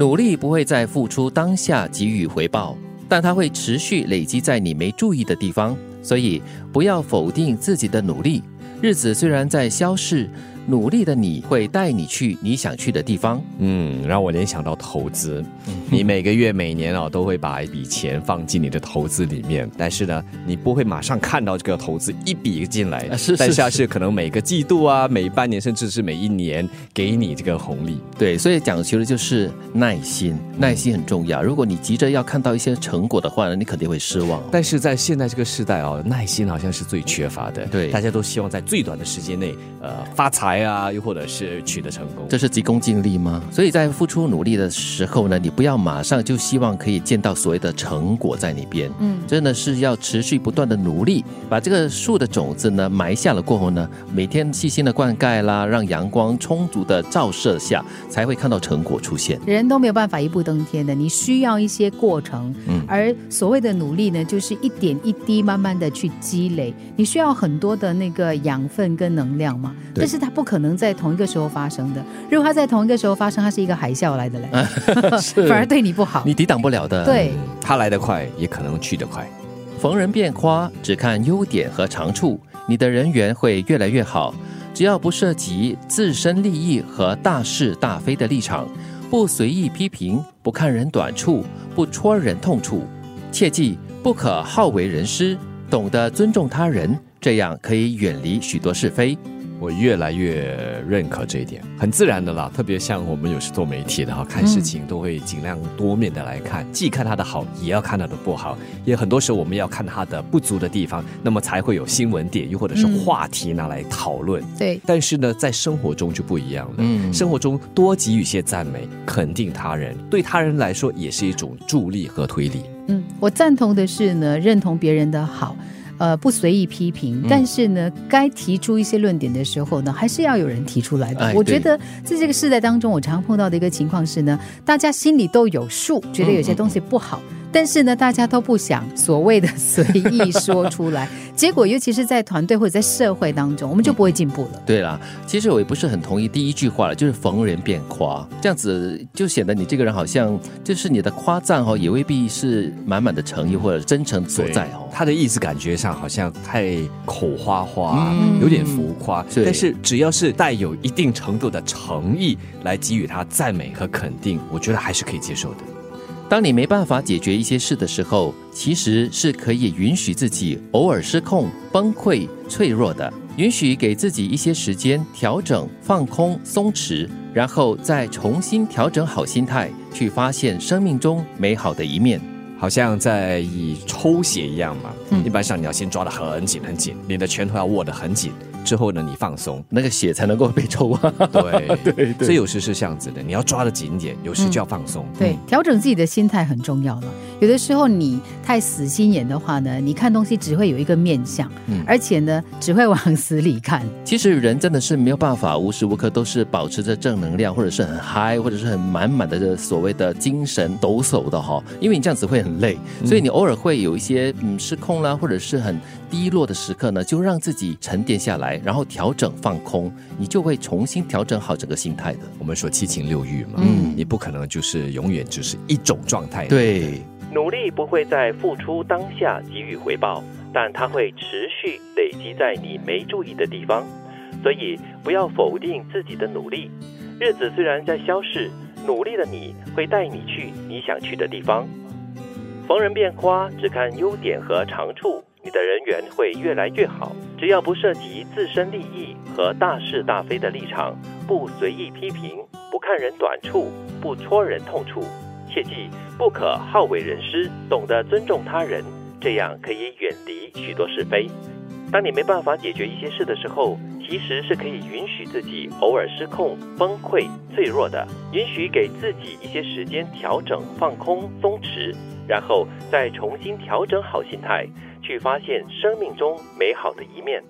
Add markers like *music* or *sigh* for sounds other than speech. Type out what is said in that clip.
努力不会在付出当下给予回报，但它会持续累积在你没注意的地方。所以不要否定自己的努力，日子虽然在消逝。努力的你会带你去你想去的地方。嗯，让我联想到投资。你每个月、每年啊，都会把一笔钱放进你的投资里面，但是呢，你不会马上看到这个投资一笔进来。是，但是是可能每个季度啊、每半年，甚至是每一年给你这个红利。对，所以讲求的就是耐心，耐心很重要。如果你急着要看到一些成果的话呢，你肯定会失望。但是在现在这个时代啊，耐心好像是最缺乏的。对，大家都希望在最短的时间内，呃，发财。啊，又或者是取得成功，这是急功近利吗？所以在付出努力的时候呢，你不要马上就希望可以见到所谓的成果在那边。嗯，真的是要持续不断的努力，把这个树的种子呢埋下了过后呢，每天细心的灌溉啦，让阳光充足的照射下，才会看到成果出现。人都没有办法一步登天的，你需要一些过程。嗯，而所谓的努力呢，就是一点一滴慢慢的去积累，你需要很多的那个养分跟能量嘛。但是它不。可能在同一个时候发生的，如果它在同一个时候发生，它是一个海啸来的嘞，*laughs* *laughs* 反而对你不好，你抵挡不了的。对，它来得快，也可能去得快。逢人便夸，只看优点和长处，你的人缘会越来越好。只要不涉及自身利益和大是大非的立场，不随意批评，不看人短处，不戳人痛处，切记不可好为人师，懂得尊重他人，这样可以远离许多是非。我越来越认可这一点，很自然的啦。特别像我们有时做媒体的哈，看事情都会尽量多面的来看，既看他的好，也要看他的不好。也很多时候我们要看他的不足的地方，那么才会有新闻点，又或者是话题拿来讨论。对。但是呢，在生活中就不一样了。嗯。生活中多给予些赞美、肯定他人，对他人来说也是一种助力和推理。嗯，我赞同的是呢，认同别人的好。呃，不随意批评，但是呢，该提出一些论点的时候呢，还是要有人提出来的。我觉得在这个时代当中，我常碰到的一个情况是呢，大家心里都有数，觉得有些东西不好。但是呢，大家都不想所谓的随意说出来，*laughs* 结果尤其是在团队或者在社会当中，我们就不会进步了。对啦，其实我也不是很同意第一句话了，就是逢人便夸，这样子就显得你这个人好像就是你的夸赞哦，也未必是满满的诚意或者真诚所在哦。他的意思感觉上好像太口花花，有点浮夸。但是只要是带有一定程度的诚意来给予他赞美和肯定，我觉得还是可以接受的。当你没办法解决一些事的时候，其实是可以允许自己偶尔失控、崩溃、脆弱的，允许给自己一些时间调整、放空、松弛，然后再重新调整好心态，去发现生命中美好的一面。好像在以抽血一样嘛，一般上你要先抓得很紧很紧，你的拳头要握得很紧。之后呢，你放松，那个血才能够被抽啊。*laughs* 对 *laughs* 对对，所以有时是这样子的，你要抓得紧一点，有时就要放松。对，调整自己的心态很重要了。有的时候你太死心眼的话呢，你看东西只会有一个面相，嗯，而且呢，只会往死里看。其实人真的是没有办法无时无刻都是保持着正能量，或者是很嗨，或者是很满满的这所谓的精神抖擞的哈，因为你这样子会很累，所以你偶尔会有一些嗯失控啦，或者是很低落的时刻呢，就让自己沉淀下来。然后调整放空，你就会重新调整好整个心态的。我们说七情六欲嘛，嗯，你不可能就是永远只是一种状态。对，努力不会在付出当下给予回报，但它会持续累积在你没注意的地方。所以不要否定自己的努力，日子虽然在消逝，努力的你会带你去你想去的地方。逢人便夸，只看优点和长处。你的人缘会越来越好，只要不涉及自身利益和大是大非的立场，不随意批评，不看人短处，不戳人痛处，切记不可好为人师，懂得尊重他人，这样可以远离许多是非。当你没办法解决一些事的时候，其实是可以允许自己偶尔失控、崩溃、脆弱的，允许给自己一些时间调整、放空、松弛，然后再重新调整好心态。去发现生命中美好的一面。